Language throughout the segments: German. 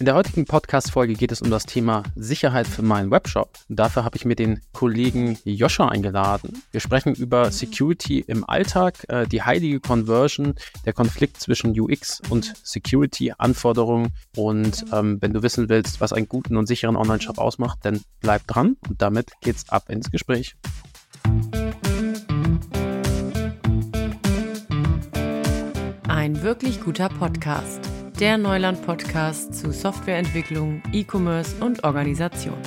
In der heutigen Podcast-Folge geht es um das Thema Sicherheit für meinen Webshop. dafür habe ich mir den Kollegen Joscha eingeladen. Wir sprechen über Security im Alltag, äh, die heilige Conversion, der Konflikt zwischen UX und Security-Anforderungen. Und ähm, wenn du wissen willst, was einen guten und sicheren Online-Shop ausmacht, dann bleib dran und damit geht's ab ins Gespräch. Ein wirklich guter Podcast der Neuland-Podcast zu Softwareentwicklung, E-Commerce und Organisation.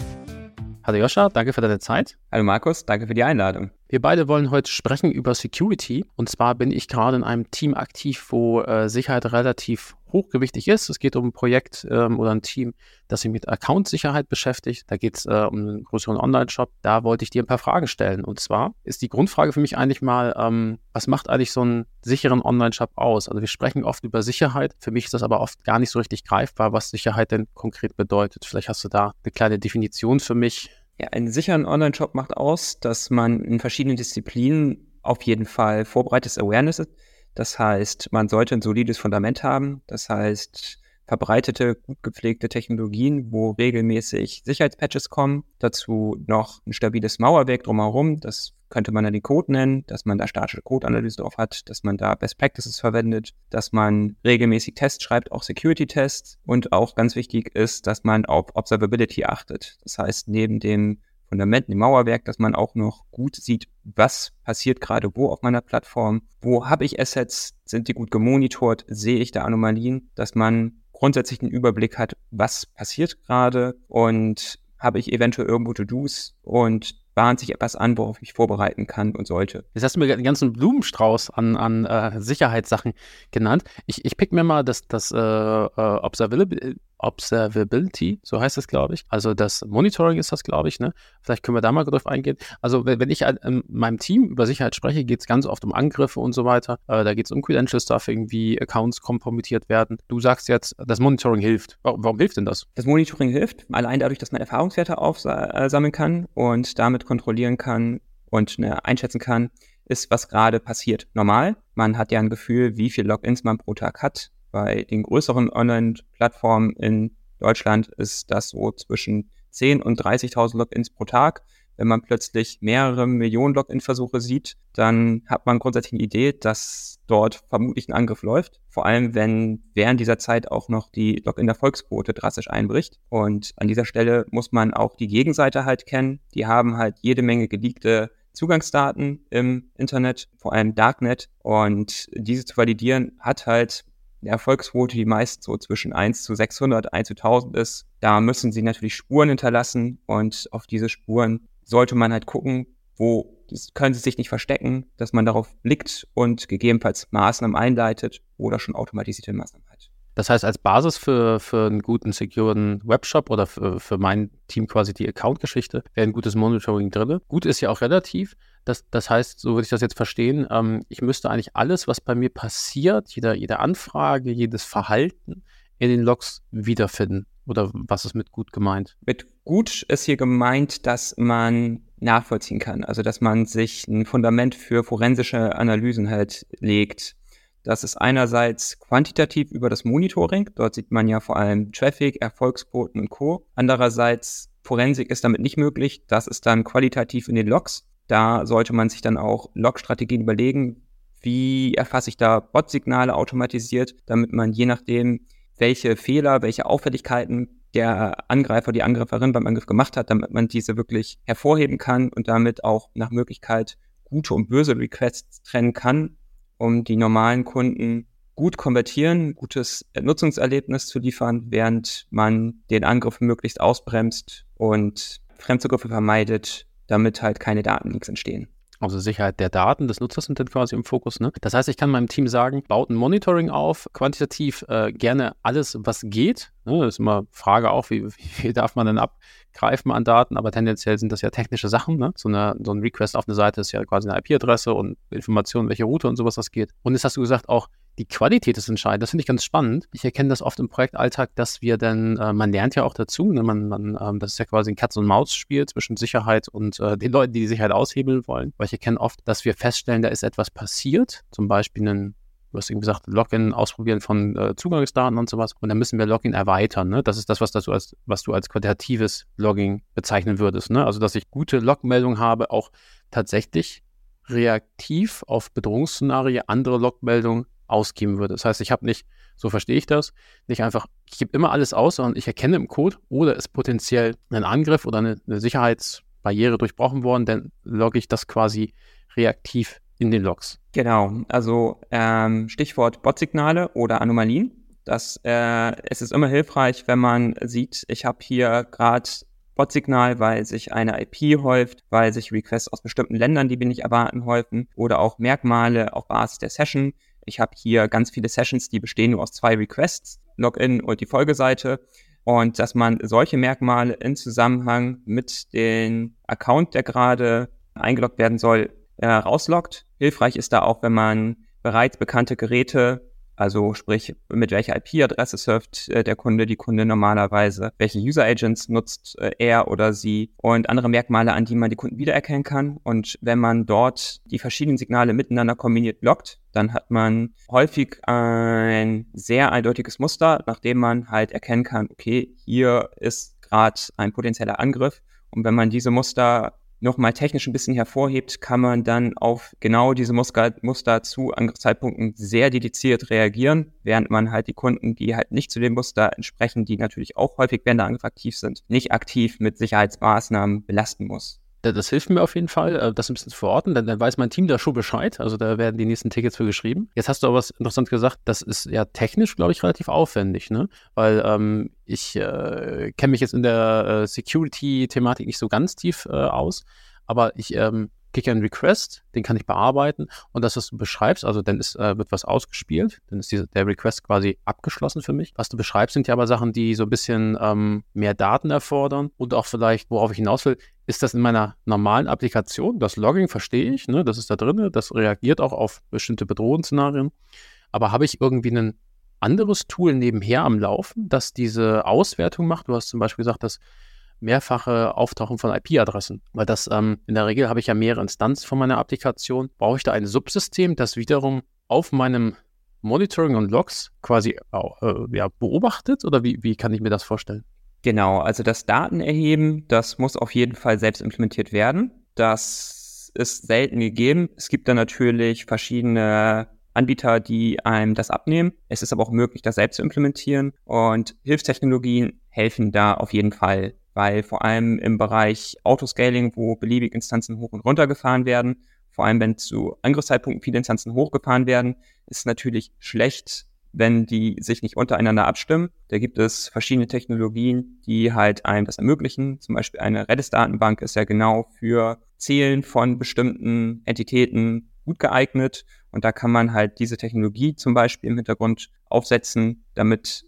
Hallo Joscha, danke für deine Zeit. Hallo Markus, danke für die Einladung. Wir beide wollen heute sprechen über Security. Und zwar bin ich gerade in einem Team aktiv, wo äh, Sicherheit relativ hochgewichtig ist. Es geht um ein Projekt ähm, oder ein Team, das sich mit Account-Sicherheit beschäftigt. Da geht es äh, um einen größeren Online-Shop. Da wollte ich dir ein paar Fragen stellen. Und zwar ist die Grundfrage für mich eigentlich mal, ähm, was macht eigentlich so einen sicheren Online-Shop aus? Also wir sprechen oft über Sicherheit. Für mich ist das aber oft gar nicht so richtig greifbar, was Sicherheit denn konkret bedeutet. Vielleicht hast du da eine kleine Definition für mich. Ja, einen sicheren Online-Shop macht aus, dass man in verschiedenen Disziplinen auf jeden Fall vorbereitetes Awareness ist das heißt, man sollte ein solides Fundament haben. Das heißt, verbreitete, gut gepflegte Technologien, wo regelmäßig Sicherheitspatches kommen. Dazu noch ein stabiles Mauerwerk drumherum. Das könnte man dann die Code nennen, dass man da statische Code-Analyse drauf hat, dass man da Best Practices verwendet, dass man regelmäßig Tests schreibt, auch Security-Tests. Und auch ganz wichtig ist, dass man auf Observability achtet. Das heißt, neben dem Fundamenten, im Mauerwerk, dass man auch noch gut sieht, was passiert gerade wo auf meiner Plattform, wo habe ich Assets, sind die gut gemonitort, sehe ich da Anomalien, dass man grundsätzlich einen Überblick hat, was passiert gerade und habe ich eventuell irgendwo To-Dos und bahnt sich etwas an, worauf ich mich vorbereiten kann und sollte. Jetzt hast du mir den ganzen Blumenstrauß an, an äh, Sicherheitssachen genannt. Ich, ich pick mir mal das, das äh, äh Observability, Observability, so heißt es, glaube ich. Also das Monitoring ist das, glaube ich. Ne? Vielleicht können wir da mal drauf eingehen. Also wenn, ich in meinem Team über Sicherheit spreche, geht es ganz oft um Angriffe und so weiter. Äh, da geht es um Credentials, darf irgendwie Accounts kompromittiert werden. Du sagst jetzt, das Monitoring hilft. Warum, warum hilft denn das? Das Monitoring hilft, allein dadurch, dass man Erfahrungswerte aufsammeln kann und damit kontrollieren kann und ne, einschätzen kann, ist, was gerade passiert. Normal, man hat ja ein Gefühl, wie viele Logins man pro Tag hat bei den größeren Online-Plattformen in Deutschland ist das so zwischen 10 und 30.000 Logins pro Tag. Wenn man plötzlich mehrere Millionen Login-Versuche sieht, dann hat man grundsätzlich eine Idee, dass dort vermutlich ein Angriff läuft. Vor allem, wenn während dieser Zeit auch noch die Login-Erfolgsquote drastisch einbricht. Und an dieser Stelle muss man auch die Gegenseite halt kennen. Die haben halt jede Menge geleakte Zugangsdaten im Internet, vor allem Darknet. Und diese zu validieren hat halt eine Erfolgsquote, die meist so zwischen 1 zu 600, 1 zu 1000 ist. Da müssen sie natürlich Spuren hinterlassen und auf diese Spuren sollte man halt gucken, wo können sie sich nicht verstecken, dass man darauf blickt und gegebenenfalls Maßnahmen einleitet oder schon automatisierte Maßnahmen. Das heißt, als Basis für, für einen guten, securen Webshop oder für, für mein Team quasi die Account-Geschichte wäre ein gutes Monitoring drin. Gut ist ja auch relativ. Das, das heißt, so würde ich das jetzt verstehen, ähm, ich müsste eigentlich alles, was bei mir passiert, jede, jede Anfrage, jedes Verhalten in den Logs wiederfinden. Oder was ist mit gut gemeint? Mit gut ist hier gemeint, dass man nachvollziehen kann. Also, dass man sich ein Fundament für forensische Analysen halt legt. Das ist einerseits quantitativ über das Monitoring. Dort sieht man ja vor allem Traffic, Erfolgsquoten und Co. Andererseits Forensik ist damit nicht möglich. Das ist dann qualitativ in den Logs. Da sollte man sich dann auch Log-Strategien überlegen, wie erfasse ich da Bot-Signale automatisiert, damit man je nachdem, welche Fehler, welche Auffälligkeiten der Angreifer, die Angreiferin beim Angriff gemacht hat, damit man diese wirklich hervorheben kann und damit auch nach Möglichkeit gute und böse Requests trennen kann, um die normalen Kunden gut konvertieren, gutes Nutzungserlebnis zu liefern, während man den Angriff möglichst ausbremst und Fremdzugriffe vermeidet damit halt keine Datenleaks entstehen. Also Sicherheit der Daten des Nutzers sind dann quasi im Fokus. Ne? Das heißt, ich kann meinem Team sagen, baut ein Monitoring auf, quantitativ äh, gerne alles, was geht. Ne? Das ist immer Frage auch, wie, wie darf man denn abgreifen an Daten, aber tendenziell sind das ja technische Sachen. Ne? So, eine, so ein Request auf eine Seite ist ja quasi eine IP-Adresse und Informationen, welche Route und sowas das geht. Und jetzt hast du gesagt, auch die Qualität ist entscheidend. Das finde ich ganz spannend. Ich erkenne das oft im Projektalltag, dass wir dann, äh, man lernt ja auch dazu, ne? man, man, ähm, das ist ja quasi ein Katz- und Maus-Spiel zwischen Sicherheit und äh, den Leuten, die die Sicherheit aushebeln wollen. Weil ich erkenne oft, dass wir feststellen, da ist etwas passiert, zum Beispiel ein du hast eben gesagt, Login ausprobieren von äh, Zugangsdaten und sowas. Und dann müssen wir Login erweitern. Ne? Das ist das, was, das du als, was du als qualitatives Logging bezeichnen würdest. Ne? Also, dass ich gute Logmeldungen habe, auch tatsächlich reaktiv auf Bedrohungsszenarien andere Logmeldungen ausgeben würde. Das heißt, ich habe nicht, so verstehe ich das, nicht einfach, ich gebe immer alles aus, sondern ich erkenne im Code oder ist potenziell ein Angriff oder eine, eine Sicherheitsbarriere durchbrochen worden, dann logge ich das quasi reaktiv in den Logs. Genau, also ähm, Stichwort Botsignale oder Anomalien. Das, äh, es ist immer hilfreich, wenn man sieht, ich habe hier gerade Botsignal, weil sich eine IP häuft, weil sich Requests aus bestimmten Ländern, die wir nicht erwarten, häufen oder auch Merkmale auf Basis der Session. Ich habe hier ganz viele Sessions, die bestehen nur aus zwei Requests, Login und die Folgeseite. Und dass man solche Merkmale in Zusammenhang mit dem Account, der gerade eingeloggt werden soll, äh, rausloggt. Hilfreich ist da auch, wenn man bereits bekannte Geräte also sprich, mit welcher IP-Adresse surft äh, der Kunde, die Kunde normalerweise, welche User Agents nutzt äh, er oder sie und andere Merkmale, an die man die Kunden wiedererkennen kann. Und wenn man dort die verschiedenen Signale miteinander kombiniert loggt, dann hat man häufig ein sehr eindeutiges Muster, nachdem man halt erkennen kann, okay, hier ist gerade ein potenzieller Angriff. Und wenn man diese Muster nochmal technisch ein bisschen hervorhebt, kann man dann auf genau diese Muster, Muster zu Angriffszeitpunkten sehr dediziert reagieren, während man halt die Kunden, die halt nicht zu dem Muster entsprechen, die natürlich auch häufig während der Angriff aktiv sind, nicht aktiv mit Sicherheitsmaßnahmen belasten muss. Das hilft mir auf jeden Fall, äh, das ein bisschen zu verorten, denn dann weiß mein Team da schon Bescheid. Also da werden die nächsten Tickets für geschrieben. Jetzt hast du aber was interessant gesagt, das ist ja technisch, glaube ich, relativ aufwendig, ne? Weil ähm, ich äh, kenne mich jetzt in der äh, Security-Thematik nicht so ganz tief äh, aus, aber ich ähm, kriege einen Request, den kann ich bearbeiten und das, was du beschreibst, also dann ist, äh, wird was ausgespielt, dann ist diese, der Request quasi abgeschlossen für mich. Was du beschreibst, sind ja aber Sachen, die so ein bisschen ähm, mehr Daten erfordern und auch vielleicht, worauf ich hinaus will, ist das in meiner normalen Applikation, das Logging verstehe ich, ne, das ist da drin, das reagiert auch auf bestimmte Bedrohungsszenarien, aber habe ich irgendwie ein anderes Tool nebenher am Laufen, das diese Auswertung macht? Du hast zum Beispiel gesagt, dass mehrfache Auftauchen von IP-Adressen. Weil das ähm, in der Regel habe ich ja mehrere Instanzen von meiner Applikation. Brauche ich da ein Subsystem, das wiederum auf meinem Monitoring und Logs quasi äh, ja, beobachtet? Oder wie, wie kann ich mir das vorstellen? Genau, also das Datenerheben, das muss auf jeden Fall selbst implementiert werden. Das ist selten gegeben. Es gibt da natürlich verschiedene Anbieter, die einem das abnehmen. Es ist aber auch möglich, das selbst zu implementieren. Und Hilfstechnologien helfen da auf jeden Fall weil vor allem im Bereich Autoscaling, wo beliebig Instanzen hoch und runter gefahren werden, vor allem wenn zu Angriffszeitpunkten viele Instanzen hochgefahren werden, ist natürlich schlecht, wenn die sich nicht untereinander abstimmen. Da gibt es verschiedene Technologien, die halt einem das ermöglichen. Zum Beispiel eine Redis-Datenbank ist ja genau für Zählen von bestimmten Entitäten gut geeignet. Und da kann man halt diese Technologie zum Beispiel im Hintergrund aufsetzen, damit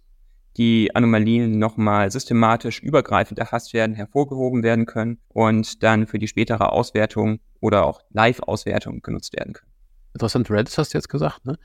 die Anomalien nochmal systematisch übergreifend erfasst werden, hervorgehoben werden können und dann für die spätere Auswertung oder auch Live-Auswertung genutzt werden können. Interessant, Redis hast du jetzt gesagt, ne?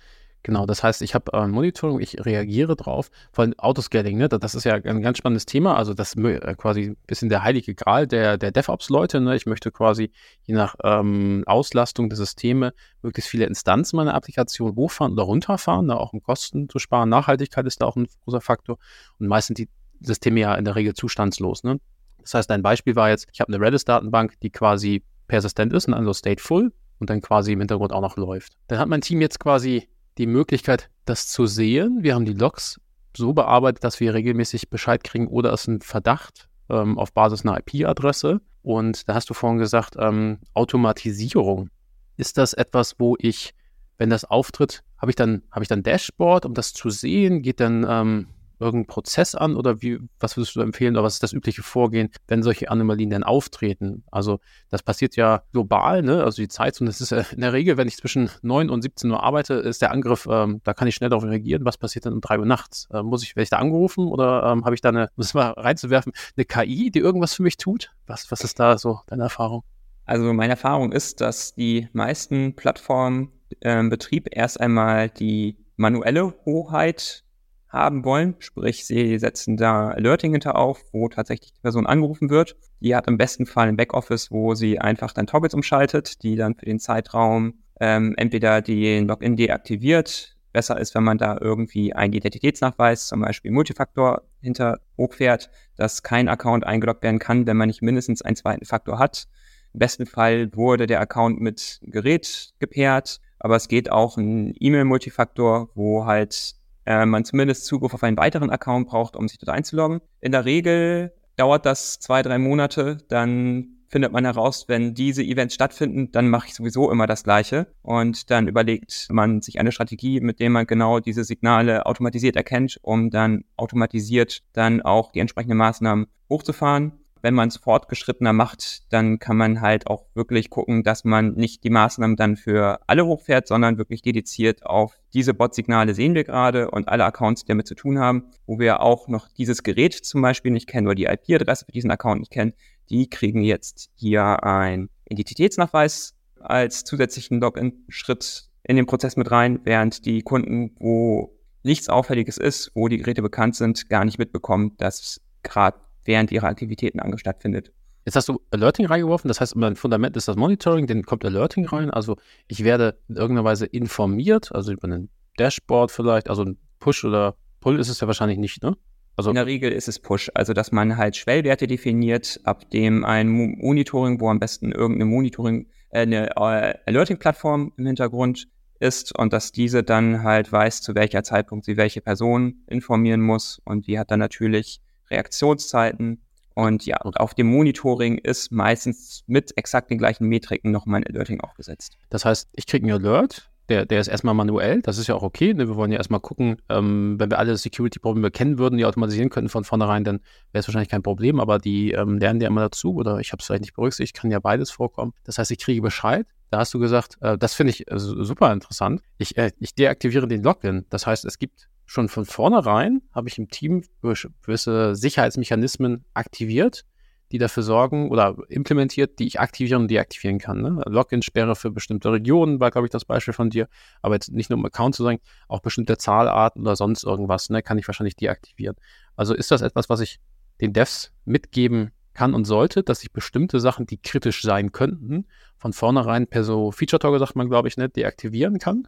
Genau, das heißt, ich habe ein Monitoring, ich reagiere drauf. Vor allem Autoscaling, ne? das ist ja ein ganz spannendes Thema. Also das ist äh, quasi ein bisschen der heilige Gral der, der DevOps-Leute. Ne? Ich möchte quasi je nach ähm, Auslastung der Systeme möglichst viele Instanzen meiner Applikation hochfahren oder runterfahren, ne? auch um Kosten zu sparen. Nachhaltigkeit ist da auch ein großer Faktor. Und meist sind die Systeme ja in der Regel zustandslos. Ne? Das heißt, ein Beispiel war jetzt, ich habe eine Redis-Datenbank, die quasi persistent ist, also stateful und dann quasi im Hintergrund auch noch läuft. Dann hat mein Team jetzt quasi die Möglichkeit, das zu sehen. Wir haben die Logs so bearbeitet, dass wir regelmäßig Bescheid kriegen oder es ein Verdacht ähm, auf Basis einer IP-Adresse. Und da hast du vorhin gesagt, ähm, Automatisierung. Ist das etwas, wo ich, wenn das auftritt, habe ich dann, habe ich dann Dashboard, um das zu sehen? Geht dann ähm, irgendeinen Prozess an oder wie, was würdest du empfehlen oder was ist das übliche Vorgehen, wenn solche Anomalien denn auftreten? Also das passiert ja global, ne? Also die Zeit, und das ist in der Regel, wenn ich zwischen 9 und 17 Uhr arbeite, ist der Angriff, ähm, da kann ich schnell darauf reagieren. Was passiert dann um 3 Uhr nachts? Äh, muss ich, werde ich da angerufen oder ähm, habe ich da eine, muss mal reinzuwerfen, eine KI, die irgendwas für mich tut? Was, was ist da so deine Erfahrung? Also meine Erfahrung ist, dass die meisten Plattformen äh, Betrieb erst einmal die manuelle Hoheit haben wollen. Sprich, sie setzen da Alerting hinter auf, wo tatsächlich die Person angerufen wird. Die hat im besten Fall ein Backoffice, wo sie einfach dann Toggles umschaltet, die dann für den Zeitraum ähm, entweder den Login deaktiviert besser ist, wenn man da irgendwie einen Identitätsnachweis, zum Beispiel Multifaktor, hinter hochfährt, dass kein Account eingeloggt werden kann, wenn man nicht mindestens einen zweiten Faktor hat. Im besten Fall wurde der Account mit Gerät gepaart, aber es geht auch ein E-Mail-Multifaktor, wo halt äh, man zumindest Zugriff auf einen weiteren Account braucht, um sich dort einzuloggen. In der Regel dauert das zwei, drei Monate, dann findet man heraus, wenn diese Events stattfinden, dann mache ich sowieso immer das Gleiche. Und dann überlegt man sich eine Strategie, mit der man genau diese Signale automatisiert erkennt, um dann automatisiert dann auch die entsprechenden Maßnahmen hochzufahren wenn man es fortgeschrittener macht, dann kann man halt auch wirklich gucken, dass man nicht die Maßnahmen dann für alle hochfährt, sondern wirklich dediziert auf diese Bot-Signale sehen wir gerade und alle Accounts, die damit zu tun haben, wo wir auch noch dieses Gerät zum Beispiel nicht kennen oder die IP-Adresse für diesen Account nicht kennen, die kriegen jetzt hier ein Identitätsnachweis als zusätzlichen Login-Schritt in den Prozess mit rein, während die Kunden, wo nichts Auffälliges ist, wo die Geräte bekannt sind, gar nicht mitbekommen, dass gerade während ihrer Aktivitäten stattfindet. Jetzt hast du Alerting reingeworfen, das heißt, mein Fundament ist das Monitoring, dann kommt Alerting rein. Also ich werde in irgendeiner Weise informiert, also über ein Dashboard vielleicht, also ein Push oder Pull ist es ja wahrscheinlich nicht, ne? Also in der Regel ist es Push, also dass man halt Schwellwerte definiert, ab dem ein Monitoring, wo am besten irgendeine Monitoring, äh, eine äh, Alerting-Plattform im Hintergrund ist und dass diese dann halt weiß, zu welcher Zeitpunkt sie welche Person informieren muss und die hat dann natürlich Reaktionszeiten. Und ja, auf dem Monitoring ist meistens mit exakt den gleichen Metriken nochmal ein Alerting aufgesetzt. Das heißt, ich kriege einen Alert, der, der ist erstmal manuell, das ist ja auch okay. Ne? Wir wollen ja erstmal gucken, ähm, wenn wir alle Security-Probleme kennen würden, die automatisieren könnten von vornherein, dann wäre es wahrscheinlich kein Problem, aber die ähm, lernen ja immer dazu oder ich habe es vielleicht nicht berücksichtigt, kann ja beides vorkommen. Das heißt, ich kriege Bescheid. Da hast du gesagt, äh, das finde ich äh, super interessant. Ich, äh, ich deaktiviere den Login. Das heißt, es gibt schon von vornherein habe ich im Team gewisse Sicherheitsmechanismen aktiviert, die dafür sorgen oder implementiert, die ich aktivieren und deaktivieren kann. Ne? Login-Sperre für bestimmte Regionen war, glaube ich, das Beispiel von dir. Aber jetzt nicht nur um Account zu sagen, auch bestimmte Zahlarten oder sonst irgendwas, ne, kann ich wahrscheinlich deaktivieren. Also ist das etwas, was ich den Devs mitgeben kann und sollte, dass ich bestimmte Sachen, die kritisch sein könnten, von vornherein per so Feature-Toggle, sagt man, glaube ich, nicht, deaktivieren kann?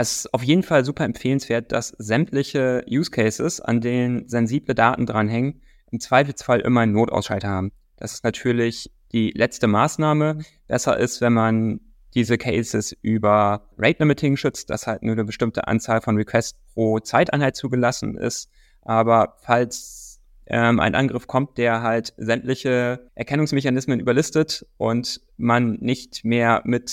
Es ist auf jeden Fall super empfehlenswert, dass sämtliche Use Cases, an denen sensible Daten dranhängen, im Zweifelsfall immer einen Notausschalter haben. Das ist natürlich die letzte Maßnahme. Besser ist, wenn man diese Cases über Rate Limiting schützt, dass halt nur eine bestimmte Anzahl von Requests pro Zeiteinheit zugelassen ist. Aber falls ähm, ein Angriff kommt, der halt sämtliche Erkennungsmechanismen überlistet und man nicht mehr mit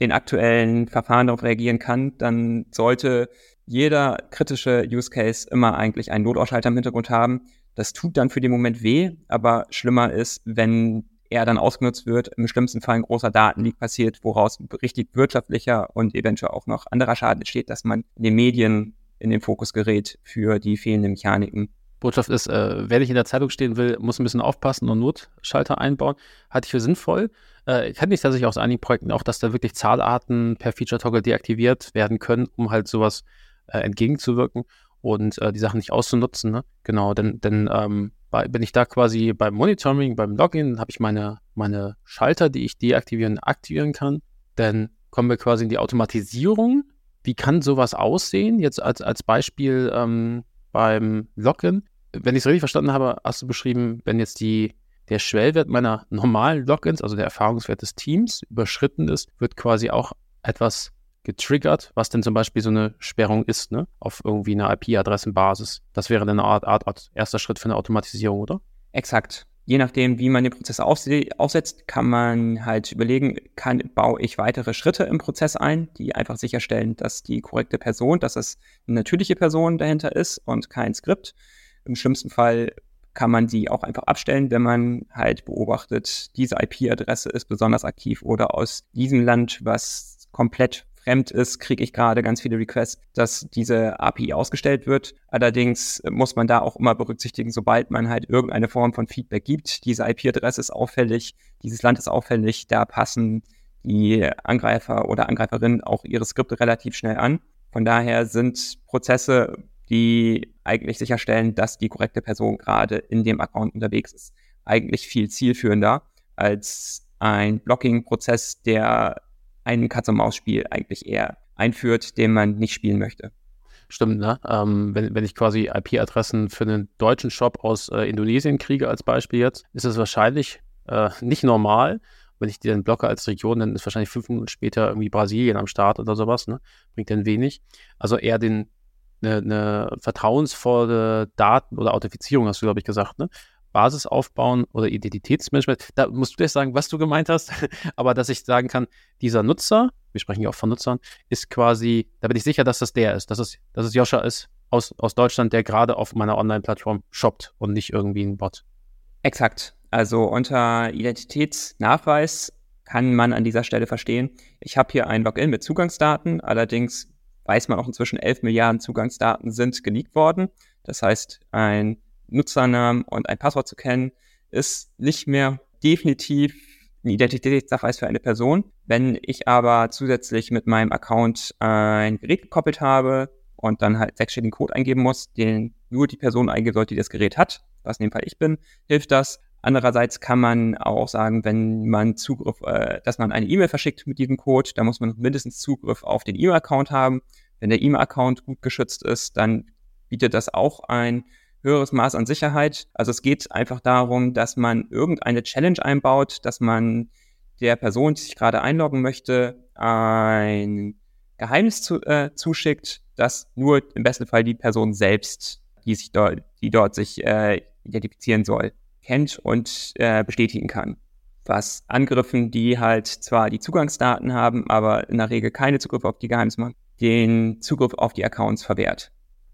den aktuellen Verfahren darauf reagieren kann, dann sollte jeder kritische Use Case immer eigentlich einen Notausschalter im Hintergrund haben. Das tut dann für den Moment weh, aber schlimmer ist, wenn er dann ausgenutzt wird, im schlimmsten Fall ein großer Datenleak passiert, woraus richtig wirtschaftlicher und eventuell auch noch anderer Schaden entsteht, dass man in den Medien in den Fokus gerät für die fehlenden Mechaniken. Botschaft ist, äh, wer nicht in der Zeitung stehen will, muss ein bisschen aufpassen und Notschalter einbauen. Halte ich für sinnvoll. Äh, kenne ich tatsächlich aus einigen Projekten auch, dass da wirklich Zahlarten per Feature-Toggle deaktiviert werden können, um halt sowas äh, entgegenzuwirken und äh, die Sachen nicht auszunutzen. Ne? Genau, denn, denn ähm, bei, bin ich da quasi beim Monitoring, beim Login, habe ich meine, meine Schalter, die ich deaktivieren, aktivieren kann. Dann kommen wir quasi in die Automatisierung. Wie kann sowas aussehen? Jetzt als, als Beispiel ähm, beim Login wenn ich es richtig verstanden habe, hast du beschrieben, wenn jetzt die, der Schwellwert meiner normalen Logins, also der Erfahrungswert des Teams, überschritten ist, wird quasi auch etwas getriggert, was denn zum Beispiel so eine Sperrung ist, ne? Auf irgendwie einer IP-Adressenbasis. Das wäre dann eine Art, Art, Art erster Schritt für eine Automatisierung, oder? Exakt. Je nachdem, wie man den Prozess aufsetzt, kann man halt überlegen, kann, baue ich weitere Schritte im Prozess ein, die einfach sicherstellen, dass die korrekte Person, dass es eine natürliche Person dahinter ist und kein Skript. Im schlimmsten Fall kann man die auch einfach abstellen, wenn man halt beobachtet, diese IP-Adresse ist besonders aktiv oder aus diesem Land, was komplett fremd ist, kriege ich gerade ganz viele Requests, dass diese API ausgestellt wird. Allerdings muss man da auch immer berücksichtigen, sobald man halt irgendeine Form von Feedback gibt, diese IP-Adresse ist auffällig, dieses Land ist auffällig, da passen die Angreifer oder Angreiferinnen auch ihre Skripte relativ schnell an. Von daher sind Prozesse die eigentlich sicherstellen, dass die korrekte Person gerade in dem Account unterwegs ist. Eigentlich viel zielführender als ein Blocking-Prozess, der ein Katz-und-Maus-Spiel eigentlich eher einführt, den man nicht spielen möchte. Stimmt, ne? Ähm, wenn, wenn ich quasi IP-Adressen für einen deutschen Shop aus äh, Indonesien kriege als Beispiel jetzt, ist es wahrscheinlich äh, nicht normal. Wenn ich die dann blocke als Region, dann ist wahrscheinlich fünf Minuten später irgendwie Brasilien am Start oder sowas, ne? Bringt dann wenig. Also eher den, eine, eine vertrauensvolle Daten- oder Authentifizierung, hast du, glaube ich, gesagt, ne? Basis aufbauen oder Identitätsmanagement. Da musst du dir sagen, was du gemeint hast, aber dass ich sagen kann, dieser Nutzer, wir sprechen ja auch von Nutzern, ist quasi, da bin ich sicher, dass das der ist, dass es, dass es Joscha ist aus, aus Deutschland, der gerade auf meiner Online-Plattform shoppt und nicht irgendwie ein Bot. Exakt. Also unter Identitätsnachweis kann man an dieser Stelle verstehen, ich habe hier ein Login mit Zugangsdaten, allerdings weiß man auch inzwischen 11 Milliarden Zugangsdaten sind geleakt worden. Das heißt, ein Nutzernamen und ein Passwort zu kennen, ist nicht mehr definitiv ein Identitätsnachweis für eine Person. Wenn ich aber zusätzlich mit meinem Account ein Gerät gekoppelt habe und dann halt sechsstelligen Code eingeben muss, den nur die Person eingeben sollte, die das Gerät hat, was in dem Fall ich bin, hilft das. Andererseits kann man auch sagen, wenn man Zugriff, äh, dass man eine E-Mail verschickt mit diesem Code, da muss man mindestens Zugriff auf den E-Mail-Account haben. Wenn der E-Mail-Account gut geschützt ist, dann bietet das auch ein höheres Maß an Sicherheit. Also es geht einfach darum, dass man irgendeine Challenge einbaut, dass man der Person, die sich gerade einloggen möchte, ein Geheimnis zu, äh, zuschickt, das nur im besten Fall die Person selbst, die sich dort, die dort sich äh, identifizieren soll, kennt und äh, bestätigen kann. Was Angriffen, die halt zwar die Zugangsdaten haben, aber in der Regel keine Zugriff auf die Geheimnisse den Zugriff auf die Accounts verwehrt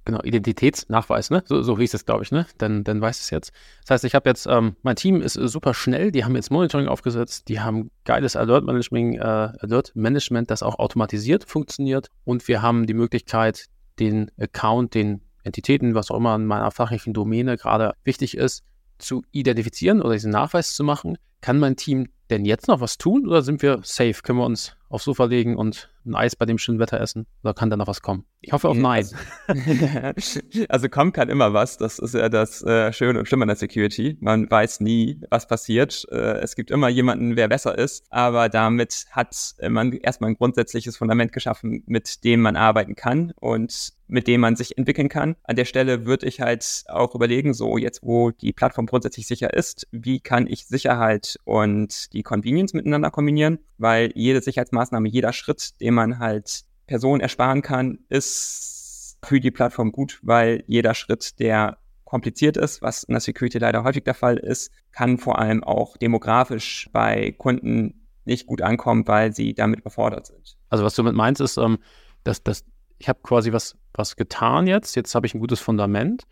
genau, Identitätsnachweis, ne? So, so hieß es, glaube ich, ne? Dann, dann weiß es jetzt. Das heißt, ich habe jetzt, ähm, mein Team ist äh, super schnell, die haben jetzt Monitoring aufgesetzt, die haben geiles Alert Management, äh, Alert Management, das auch automatisiert funktioniert und wir haben die Möglichkeit, den Account, den Entitäten, was auch immer in meiner fachlichen Domäne gerade wichtig ist, zu identifizieren oder diesen Nachweis zu machen. Kann mein Team denn jetzt noch was tun oder sind wir safe? Können wir uns aufs Sofa legen und ein Eis bei dem schönen Wetter essen? Oder kann da noch was kommen? Ich hoffe auf Nein. also kommen kann immer was. Das ist ja das äh, Schöne und Schlimme an der Security. Man weiß nie, was passiert. Äh, es gibt immer jemanden, wer besser ist. Aber damit hat man erstmal ein grundsätzliches Fundament geschaffen, mit dem man arbeiten kann und mit dem man sich entwickeln kann. An der Stelle würde ich halt auch überlegen, so jetzt, wo die Plattform grundsätzlich sicher ist, wie kann ich Sicherheit und die Convenience miteinander kombinieren? Weil jede Sicherheitsmaßnahme, jeder Schritt, den man halt Personen ersparen kann, ist für die Plattform gut, weil jeder Schritt, der kompliziert ist, was in der Security leider häufig der Fall ist, kann vor allem auch demografisch bei Kunden nicht gut ankommen, weil sie damit überfordert sind. Also was du mit meinst, ist, ähm, dass, dass ich habe quasi was, was getan jetzt, jetzt habe ich ein gutes Fundament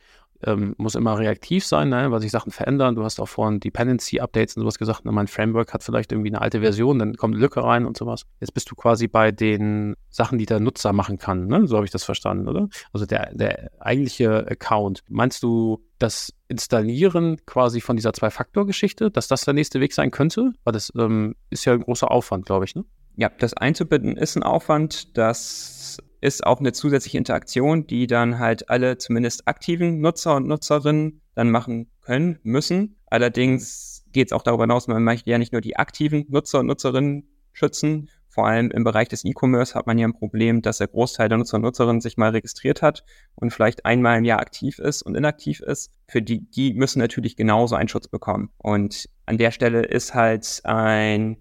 ähm, muss immer reaktiv sein, ne, weil sich Sachen verändern. Du hast auch vorhin Dependency-Updates und sowas gesagt, ne, mein Framework hat vielleicht irgendwie eine alte Version, dann kommt eine Lücke rein und sowas. Jetzt bist du quasi bei den Sachen, die der Nutzer machen kann, ne? so habe ich das verstanden, oder? Also der, der eigentliche Account. Meinst du, das Installieren quasi von dieser Zwei-Faktor-Geschichte, dass das der nächste Weg sein könnte? Weil das ähm, ist ja ein großer Aufwand, glaube ich, ne? Ja, das einzubinden ist ein Aufwand, das ist auch eine zusätzliche Interaktion, die dann halt alle zumindest aktiven Nutzer und Nutzerinnen dann machen können, müssen. Allerdings geht es auch darüber hinaus, man möchte ja nicht nur die aktiven Nutzer und Nutzerinnen schützen. Vor allem im Bereich des E-Commerce hat man ja ein Problem, dass der Großteil der Nutzer und Nutzerinnen sich mal registriert hat und vielleicht einmal im Jahr aktiv ist und inaktiv ist. Für die, die müssen natürlich genauso einen Schutz bekommen. Und an der Stelle ist halt ein,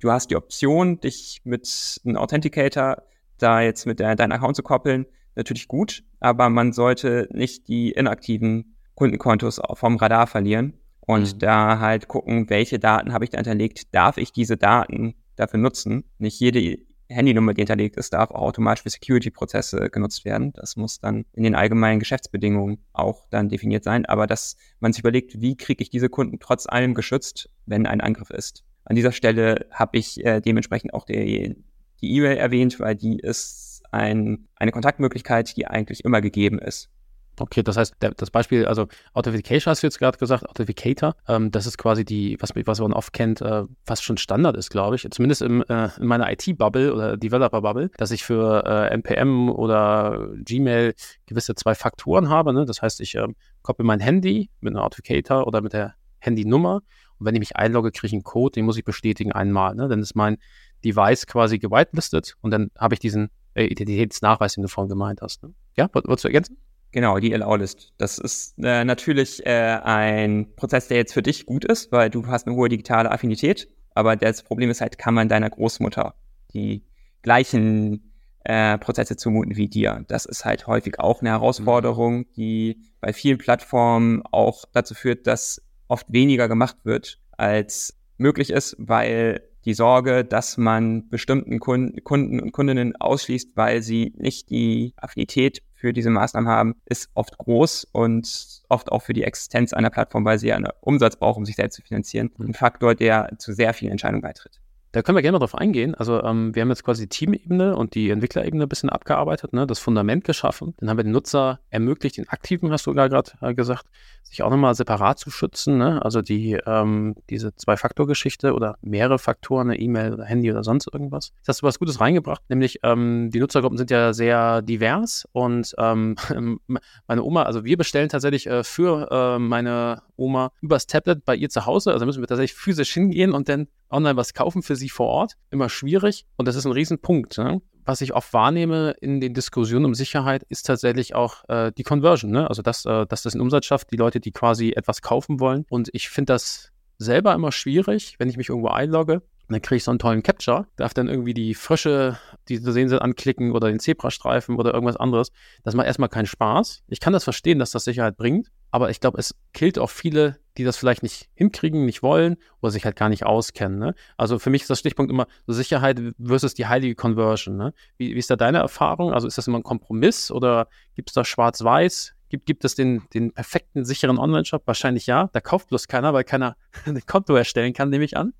du hast die Option, dich mit einem Authenticator da jetzt mit deinem Account zu koppeln, natürlich gut, aber man sollte nicht die inaktiven Kundenkontos vom Radar verlieren und mhm. da halt gucken, welche Daten habe ich da hinterlegt, darf ich diese Daten dafür nutzen? Nicht jede Handynummer, die hinterlegt ist, darf auch automatisch für Security-Prozesse genutzt werden. Das muss dann in den allgemeinen Geschäftsbedingungen auch dann definiert sein. Aber dass man sich überlegt, wie kriege ich diese Kunden trotz allem geschützt, wenn ein Angriff ist. An dieser Stelle habe ich äh, dementsprechend auch die, die E-Mail erwähnt, weil die ist ein, eine Kontaktmöglichkeit, die eigentlich immer gegeben ist. Okay, das heißt, der, das Beispiel, also Authentication hast du jetzt gerade gesagt, Authenticator, ähm, das ist quasi die, was, was man oft kennt, äh, fast schon Standard ist, glaube ich, zumindest im, äh, in meiner IT-Bubble oder Developer-Bubble, dass ich für äh, NPM oder Gmail gewisse zwei Faktoren habe. Ne? Das heißt, ich ähm, koppel mein Handy mit einem Authenticator oder mit der Handynummer und wenn ich mich einlogge, kriege ich einen Code, den muss ich bestätigen einmal. Ne? Dann ist mein Device quasi gewitelistet und dann habe ich diesen äh, Identitätsnachweis, den du vorhin gemeint hast. Ne? Ja, wolltest du ergänzen? Genau, die Allow-List. Das ist äh, natürlich äh, ein Prozess, der jetzt für dich gut ist, weil du hast eine hohe digitale Affinität. Aber das Problem ist halt, kann man deiner Großmutter die gleichen äh, Prozesse zumuten wie dir? Das ist halt häufig auch eine Herausforderung, die bei vielen Plattformen auch dazu führt, dass oft weniger gemacht wird, als möglich ist, weil die Sorge, dass man bestimmten Kunden und Kundinnen ausschließt, weil sie nicht die Affinität für diese Maßnahmen haben, ist oft groß und oft auch für die Existenz einer Plattform, weil sie ja einen Umsatz braucht, um sich selbst zu finanzieren. Mhm. Ein Faktor, der zu sehr vielen Entscheidungen beitritt. Da können wir gerne mal drauf eingehen. Also ähm, wir haben jetzt quasi die Teamebene und die Entwicklerebene ein bisschen abgearbeitet, ne? das Fundament geschaffen. Dann haben wir den Nutzer ermöglicht, den Aktiven, hast du gerade äh, gesagt, sich auch nochmal separat zu schützen. Ne? Also die, ähm, diese Zwei-Faktor-Geschichte oder mehrere Faktoren, eine E-Mail oder Handy oder sonst irgendwas. Jetzt hast du was Gutes reingebracht, nämlich ähm, die Nutzergruppen sind ja sehr divers und ähm, meine Oma, also wir bestellen tatsächlich äh, für äh, meine Oma übers Tablet bei ihr zu Hause. Also müssen wir tatsächlich physisch hingehen und dann online was kaufen für sie vor Ort. Immer schwierig und das ist ein Riesenpunkt. Ne? Was ich oft wahrnehme in den Diskussionen um Sicherheit, ist tatsächlich auch äh, die Conversion. Ne? Also, dass, äh, dass das einen Umsatz schafft, die Leute, die quasi etwas kaufen wollen. Und ich finde das selber immer schwierig, wenn ich mich irgendwo einlogge. Dann kriege ich so einen tollen Capture, darf dann irgendwie die frische, die zu sehen sind, anklicken oder den Zebrastreifen oder irgendwas anderes. Das macht erstmal keinen Spaß. Ich kann das verstehen, dass das Sicherheit bringt, aber ich glaube, es killt auch viele, die das vielleicht nicht hinkriegen, nicht wollen oder sich halt gar nicht auskennen. Ne? Also für mich ist das Stichpunkt immer Sicherheit versus die heilige Conversion. Ne? Wie, wie ist da deine Erfahrung? Also ist das immer ein Kompromiss oder gibt es da schwarz-weiß? Gibt, gibt es den, den perfekten, sicheren Online-Shop? Wahrscheinlich ja. Da kauft bloß keiner, weil keiner ein Konto erstellen kann, nehme ich an.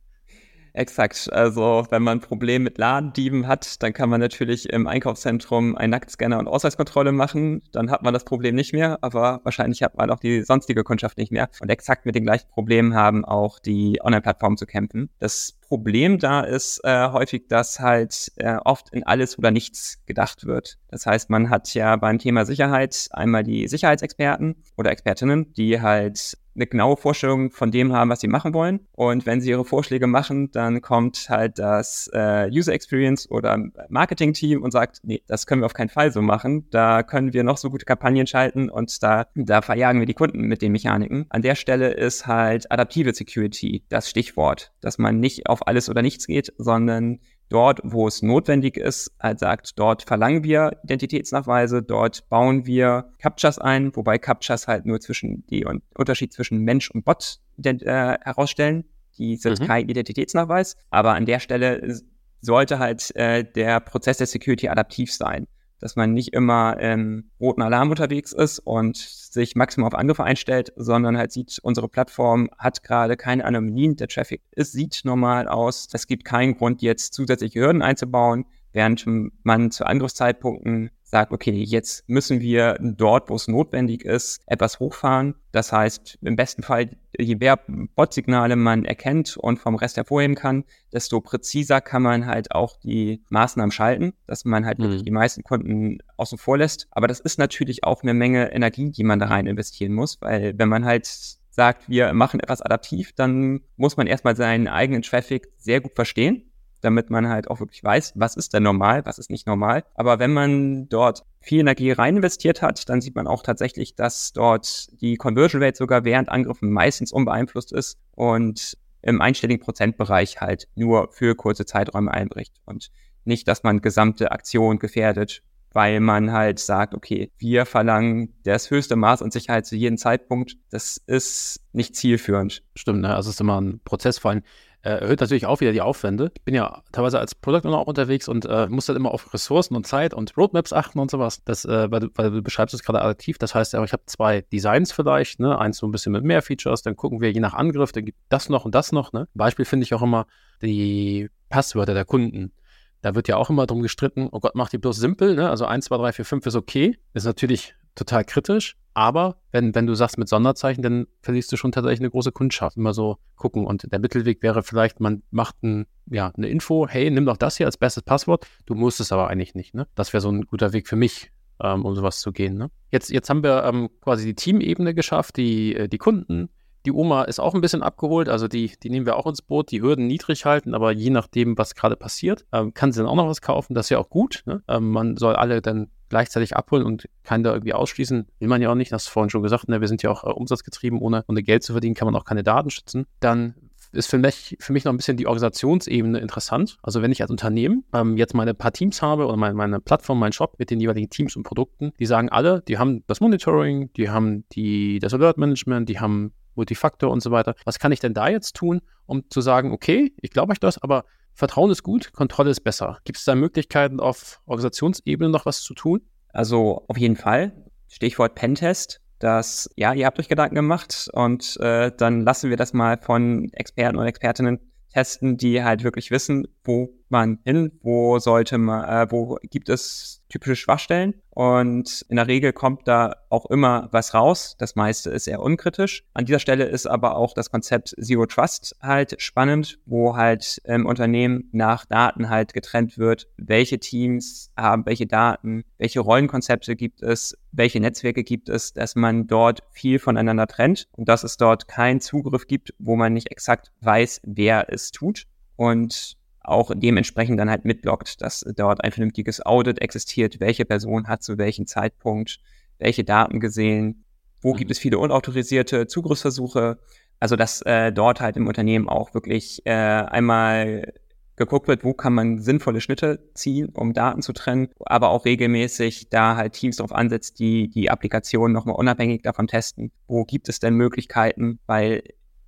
Exakt. Also wenn man ein Problem mit Ladendieben hat, dann kann man natürlich im Einkaufszentrum einen Nacktscanner und Ausweiskontrolle machen. Dann hat man das Problem nicht mehr, aber wahrscheinlich hat man auch die sonstige Kundschaft nicht mehr. Und exakt mit den gleichen Problemen haben auch die Online-Plattformen zu kämpfen. Das Problem da ist äh, häufig, dass halt äh, oft in alles oder nichts gedacht wird. Das heißt, man hat ja beim Thema Sicherheit einmal die Sicherheitsexperten oder Expertinnen, die halt eine genaue Vorstellung von dem haben, was sie machen wollen. Und wenn sie ihre Vorschläge machen, dann kommt halt das äh, User Experience oder Marketing-Team und sagt, nee, das können wir auf keinen Fall so machen. Da können wir noch so gute Kampagnen schalten und da, da verjagen wir die Kunden mit den Mechaniken. An der Stelle ist halt adaptive Security das Stichwort, dass man nicht auf alles oder nichts geht, sondern dort, wo es notwendig ist, halt sagt, dort verlangen wir Identitätsnachweise, dort bauen wir Captchas ein, wobei Captchas halt nur zwischen die Unterschied zwischen Mensch und Bot äh, herausstellen. Die sind mhm. kein Identitätsnachweis, aber an der Stelle sollte halt äh, der Prozess der Security adaptiv sein dass man nicht immer im roten Alarm unterwegs ist und sich maximal auf Angriffe einstellt, sondern halt sieht, unsere Plattform hat gerade keine Anomalien, der Traffic ist, sieht normal aus. Es gibt keinen Grund, jetzt zusätzliche Hürden einzubauen, während man zu Angriffszeitpunkten sagt, okay, jetzt müssen wir dort, wo es notwendig ist, etwas hochfahren. Das heißt, im besten Fall, je mehr Bot-Signale man erkennt und vom Rest hervorheben kann, desto präziser kann man halt auch die Maßnahmen schalten, dass man halt mhm. die meisten Kunden außen vor lässt. Aber das ist natürlich auch eine Menge Energie, die man da rein investieren muss, weil wenn man halt sagt, wir machen etwas adaptiv, dann muss man erstmal seinen eigenen Traffic sehr gut verstehen damit man halt auch wirklich weiß, was ist denn normal, was ist nicht normal. Aber wenn man dort viel Energie rein investiert hat, dann sieht man auch tatsächlich, dass dort die Conversion Rate sogar während Angriffen meistens unbeeinflusst ist und im einstelligen Prozentbereich halt nur für kurze Zeiträume einbricht und nicht, dass man gesamte Aktion gefährdet, weil man halt sagt, okay, wir verlangen das höchste Maß an Sicherheit zu jedem Zeitpunkt. Das ist nicht zielführend. Stimmt, ne? also es ist immer ein Prozess, vor allem erhöht natürlich auch wieder die Aufwände. Ich bin ja teilweise als Product Owner auch unterwegs und äh, muss dann immer auf Ressourcen und Zeit und Roadmaps achten und sowas. Das, äh, weil, du, weil du beschreibst es gerade adaptiv. Das heißt, ich habe zwei Designs vielleicht, ne? eins so ein bisschen mit mehr Features, dann gucken wir je nach Angriff, dann gibt das noch und das noch. Ne? Beispiel finde ich auch immer die Passwörter der Kunden. Da wird ja auch immer drum gestritten, oh Gott, mach die bloß simpel, ne? Also 1, 2, 3, 4, 5 ist okay. Ist natürlich total kritisch. Aber wenn, wenn du sagst mit Sonderzeichen, dann verlierst du schon tatsächlich eine große Kundschaft. Immer so gucken. Und der Mittelweg wäre vielleicht, man macht ein, ja, eine Info, hey, nimm doch das hier als bestes Passwort. Du musst es aber eigentlich nicht. Ne? Das wäre so ein guter Weg für mich, ähm, um sowas zu gehen. Ne? Jetzt, jetzt haben wir ähm, quasi die Teamebene geschafft, die, äh, die Kunden, Die Oma ist auch ein bisschen abgeholt, also die, die nehmen wir auch ins Boot, die Hürden niedrig halten, aber je nachdem, was gerade passiert, ähm, kann sie dann auch noch was kaufen. Das ist ja auch gut. Ne? Ähm, man soll alle dann gleichzeitig abholen und kann da irgendwie ausschließen. Will man ja auch nicht, das hast du vorhin schon gesagt, ne? wir sind ja auch äh, umsatzgetrieben, ohne, ohne Geld zu verdienen, kann man auch keine Daten schützen. Dann ist für mich, für mich noch ein bisschen die Organisationsebene interessant. Also wenn ich als Unternehmen ähm, jetzt meine paar Teams habe oder meine, meine Plattform, meinen Shop mit den jeweiligen Teams und Produkten, die sagen alle, die haben das Monitoring, die haben die, das Alert Management, die haben Multifaktor und so weiter. Was kann ich denn da jetzt tun, um zu sagen, okay, ich glaube euch das, aber Vertrauen ist gut, Kontrolle ist besser. Gibt es da Möglichkeiten, auf Organisationsebene noch was zu tun? Also auf jeden Fall. Stichwort Pentest dass, ja, ihr habt euch Gedanken gemacht und äh, dann lassen wir das mal von Experten und Expertinnen testen, die halt wirklich wissen, wo man hin, wo sollte man, äh, wo gibt es typische Schwachstellen und in der Regel kommt da auch immer was raus. Das meiste ist eher unkritisch. An dieser Stelle ist aber auch das Konzept Zero Trust halt spannend, wo halt im Unternehmen nach Daten halt getrennt wird, welche Teams haben welche Daten, welche Rollenkonzepte gibt es, welche Netzwerke gibt es, dass man dort viel voneinander trennt und dass es dort keinen Zugriff gibt, wo man nicht exakt weiß, wer es tut. Und auch dementsprechend dann halt mitloggt, dass dort ein vernünftiges Audit existiert, welche Person hat zu welchem Zeitpunkt welche Daten gesehen, wo mhm. gibt es viele unautorisierte Zugriffsversuche, also dass äh, dort halt im Unternehmen auch wirklich äh, einmal geguckt wird, wo kann man sinnvolle Schnitte ziehen, um Daten zu trennen, aber auch regelmäßig da halt Teams darauf ansetzt, die die Applikation nochmal unabhängig davon testen. Wo gibt es denn Möglichkeiten? Weil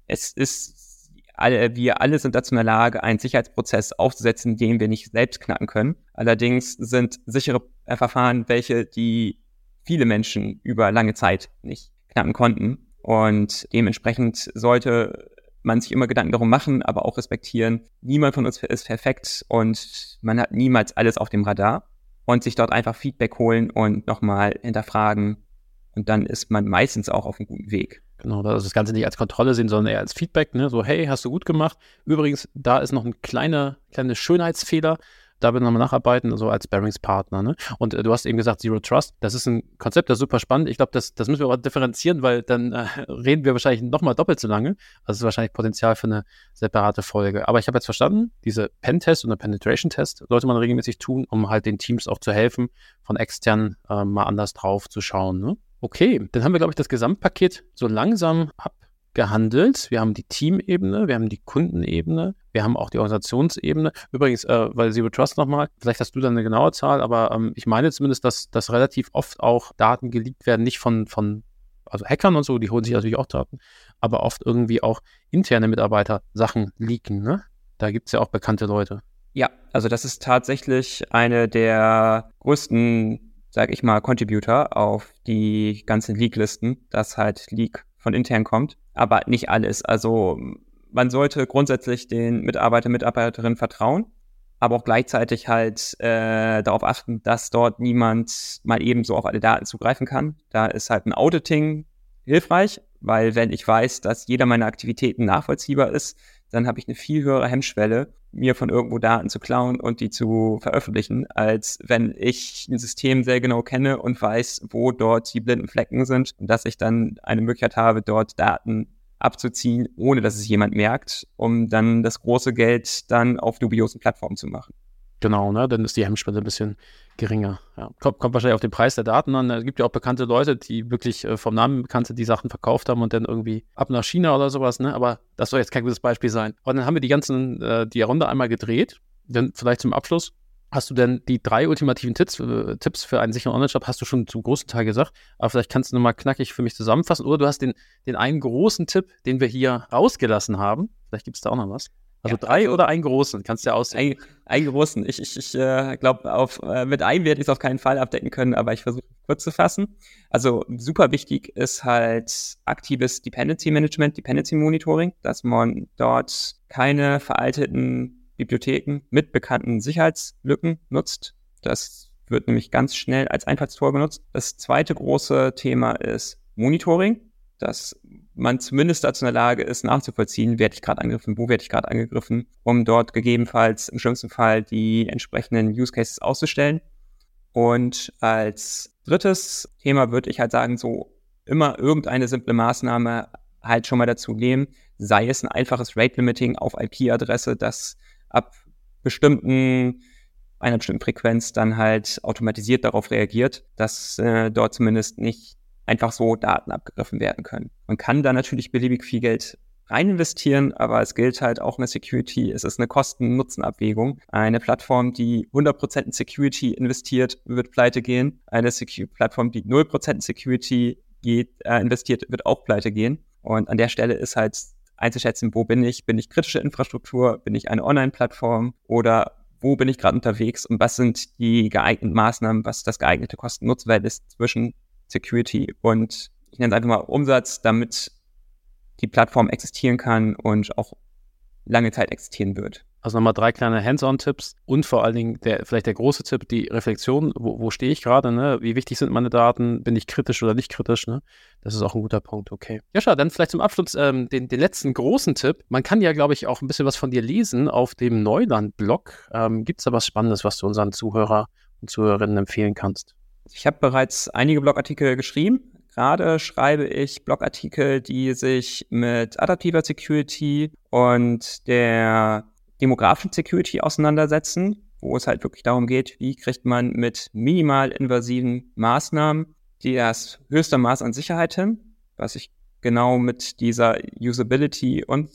es ist alle, wir alle sind dazu in der Lage, einen Sicherheitsprozess aufzusetzen, den wir nicht selbst knacken können. Allerdings sind sichere Verfahren welche, die viele Menschen über lange Zeit nicht knacken konnten. Und dementsprechend sollte man sich immer Gedanken darum machen, aber auch respektieren. Niemand von uns ist perfekt und man hat niemals alles auf dem Radar und sich dort einfach Feedback holen und nochmal hinterfragen. Und dann ist man meistens auch auf einem guten Weg. Genau, also das Ganze nicht als Kontrolle sehen, sondern eher als Feedback, ne? So, hey, hast du gut gemacht. Übrigens, da ist noch ein kleiner, kleiner Schönheitsfehler. Da wir nochmal nacharbeiten, so als Bearings-Partner. Ne? Und äh, du hast eben gesagt, Zero Trust. Das ist ein Konzept, das ist super spannend. Ich glaube, das, das müssen wir aber differenzieren, weil dann äh, reden wir wahrscheinlich nochmal doppelt so lange. Also ist wahrscheinlich Potenzial für eine separate Folge. Aber ich habe jetzt verstanden, diese Pen-Test und Penetration-Test sollte man regelmäßig tun, um halt den Teams auch zu helfen, von extern äh, mal anders drauf zu schauen. Ne? Okay, dann haben wir, glaube ich, das Gesamtpaket so langsam abgehandelt. Wir haben die Teamebene, wir haben die Kundenebene, wir haben auch die Organisationsebene. Übrigens, äh, weil Zero Trust nochmal, vielleicht hast du dann eine genaue Zahl, aber ähm, ich meine zumindest, dass, dass relativ oft auch Daten geleakt werden, nicht von, von also Hackern und so, die holen sich natürlich auch Daten, aber oft irgendwie auch interne Mitarbeiter Sachen leaken. Ne? Da gibt es ja auch bekannte Leute. Ja, also das ist tatsächlich eine der größten sag ich mal, Contributor auf die ganzen Leak-Listen, dass halt Leak von intern kommt, aber nicht alles. Also man sollte grundsätzlich den Mitarbeiter, Mitarbeiterinnen vertrauen, aber auch gleichzeitig halt äh, darauf achten, dass dort niemand mal eben so auf alle Daten zugreifen kann. Da ist halt ein Auditing hilfreich, weil wenn ich weiß, dass jeder meiner Aktivitäten nachvollziehbar ist, dann habe ich eine viel höhere Hemmschwelle, mir von irgendwo Daten zu klauen und die zu veröffentlichen, als wenn ich ein System sehr genau kenne und weiß, wo dort die blinden Flecken sind und dass ich dann eine Möglichkeit habe, dort Daten abzuziehen, ohne dass es jemand merkt, um dann das große Geld dann auf dubiosen Plattformen zu machen. Genau, ne? dann ist die Hemmschwelle ein bisschen geringer. Ja. Kommt, kommt, wahrscheinlich auf den Preis der Daten an. Es gibt ja auch bekannte Leute, die wirklich äh, vom Namen bekannte die Sachen verkauft haben und dann irgendwie ab nach China oder sowas, ne? Aber das soll jetzt kein gutes Beispiel sein. Und dann haben wir die ganzen, äh, die Runde einmal gedreht. Dann vielleicht zum Abschluss. Hast du denn die drei ultimativen Tipps, äh, Tipps für einen sicheren Online-Shop, hast du schon zum großen Teil gesagt, aber vielleicht kannst du nochmal knackig für mich zusammenfassen. Oder du hast den, den einen großen Tipp, den wir hier rausgelassen haben. Vielleicht gibt es da auch noch was. Also ja, drei oder einen großen, kannst du ja aussuchen. Ein, einen großen. Ich, ich, ich äh, glaube, äh, mit einem werde ich es auf keinen Fall abdecken können, aber ich versuche kurz zu fassen. Also super wichtig ist halt aktives Dependency Management, Dependency Monitoring, dass man dort keine veralteten Bibliotheken mit bekannten Sicherheitslücken nutzt. Das wird nämlich ganz schnell als Einfallstor genutzt. Das zweite große Thema ist Monitoring dass man zumindest dazu in der Lage ist, nachzuvollziehen, werde ich gerade angegriffen, wo werde ich gerade angegriffen, um dort gegebenenfalls im schlimmsten Fall die entsprechenden Use Cases auszustellen. Und als drittes Thema würde ich halt sagen, so immer irgendeine simple Maßnahme halt schon mal dazu nehmen, sei es ein einfaches Rate Limiting auf IP-Adresse, das ab bestimmten einer bestimmten Frequenz dann halt automatisiert darauf reagiert, dass äh, dort zumindest nicht einfach so Daten abgegriffen werden können. Man kann da natürlich beliebig viel Geld rein investieren, aber es gilt halt auch eine Security. Es ist eine Kosten-Nutzen-Abwägung. Eine Plattform, die 100% in Security investiert, wird pleite gehen. Eine Secu Plattform, die 0% in Security geht, äh, investiert, wird auch pleite gehen. Und an der Stelle ist halt einzuschätzen, wo bin ich? Bin ich kritische Infrastruktur? Bin ich eine Online-Plattform? Oder wo bin ich gerade unterwegs? Und was sind die geeigneten Maßnahmen? Was das geeignete Kosten-Nutzen-Verhältnis zwischen Security und ich nenne es einfach mal Umsatz, damit die Plattform existieren kann und auch lange Zeit existieren wird. Also nochmal drei kleine Hands-on-Tipps und vor allen Dingen der, vielleicht der große Tipp, die Reflexion, wo, wo stehe ich gerade, ne? wie wichtig sind meine Daten, bin ich kritisch oder nicht kritisch, ne? das ist auch ein guter Punkt, okay. Jascha, dann vielleicht zum Abschluss ähm, den, den letzten großen Tipp. Man kann ja, glaube ich, auch ein bisschen was von dir lesen auf dem Neuland-Blog. Ähm, Gibt es da was Spannendes, was du unseren Zuhörer und Zuhörerinnen empfehlen kannst? Ich habe bereits einige Blogartikel geschrieben, Gerade schreibe ich Blogartikel, die sich mit adaptiver Security und der demografischen Security auseinandersetzen, wo es halt wirklich darum geht, wie kriegt man mit minimal invasiven Maßnahmen das höchste Maß an Sicherheit hin, was sich genau mit dieser Usability und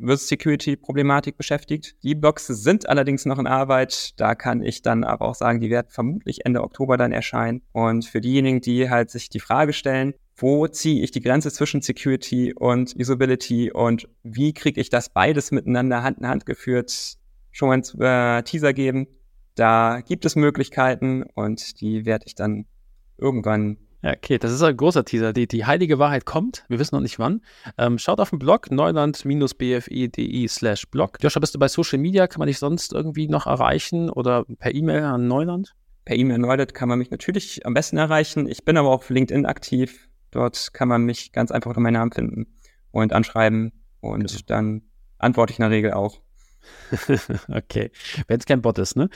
Security-Problematik beschäftigt. Die Blogs sind allerdings noch in Arbeit. Da kann ich dann aber auch sagen, die werden vermutlich Ende Oktober dann erscheinen. Und für diejenigen, die halt sich die Frage stellen, wo ziehe ich die Grenze zwischen Security und Usability und wie kriege ich das beides miteinander Hand in Hand geführt, schon mal einen äh, Teaser geben. Da gibt es Möglichkeiten und die werde ich dann irgendwann ja, okay, das ist ein großer Teaser. Die, die heilige Wahrheit kommt. Wir wissen noch nicht wann. Ähm, schaut auf den Blog neuland-bfi.de slash blog. Joscha, bist du bei Social Media? Kann man dich sonst irgendwie noch erreichen oder per E-Mail an Neuland? Per E-Mail an Neuland kann man mich natürlich am besten erreichen. Ich bin aber auch auf LinkedIn aktiv. Dort kann man mich ganz einfach unter meinen Namen finden und anschreiben. Und genau. dann antworte ich in der Regel auch. okay, wenn es kein Bot ist, ne?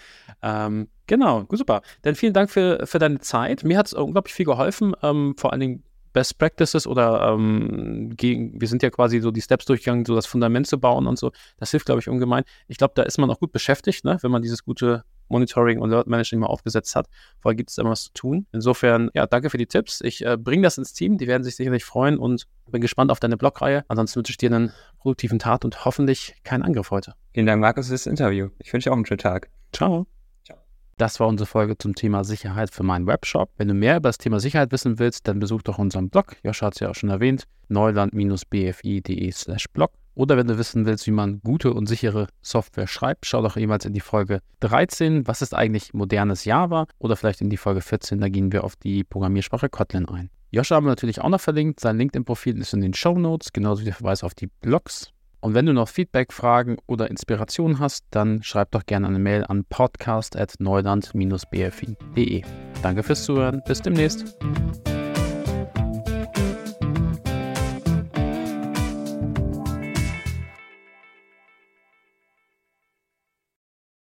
Ähm, genau, super. Dann vielen Dank für, für deine Zeit. Mir hat es unglaublich viel geholfen, ähm, vor allen Dingen Best Practices oder ähm, gegen, wir sind ja quasi so die Steps durchgegangen, so das Fundament zu bauen und so. Das hilft, glaube ich, ungemein. Ich glaube, da ist man auch gut beschäftigt, ne? wenn man dieses gute Monitoring und Alert Management mal aufgesetzt hat. Vorher gibt es immer was zu tun. Insofern, ja, danke für die Tipps. Ich äh, bringe das ins Team. Die werden sich sicherlich freuen und bin gespannt auf deine Blogreihe. Ansonsten wünsche ich dir einen produktiven Tag und hoffentlich keinen Angriff heute. Vielen Dank, Markus, für das Interview. Ich wünsche dir auch einen schönen Tag. Ciao. Das war unsere Folge zum Thema Sicherheit für meinen Webshop. Wenn du mehr über das Thema Sicherheit wissen willst, dann besuch doch unseren Blog. Joscha hat es ja auch schon erwähnt, neuland-bfi.de slash blog. Oder wenn du wissen willst, wie man gute und sichere Software schreibt, schau doch jemals in die Folge 13, was ist eigentlich modernes Java? Oder vielleicht in die Folge 14, da gehen wir auf die Programmiersprache Kotlin ein. Joscha haben wir natürlich auch noch verlinkt. Sein LinkedIn-Profil ist in den Show Notes, genauso wie der Verweis auf die Blogs. Und wenn du noch Feedback, Fragen oder Inspirationen hast, dann schreib doch gerne eine Mail an podcast.neuland-bfi.de. Danke fürs Zuhören. Bis demnächst.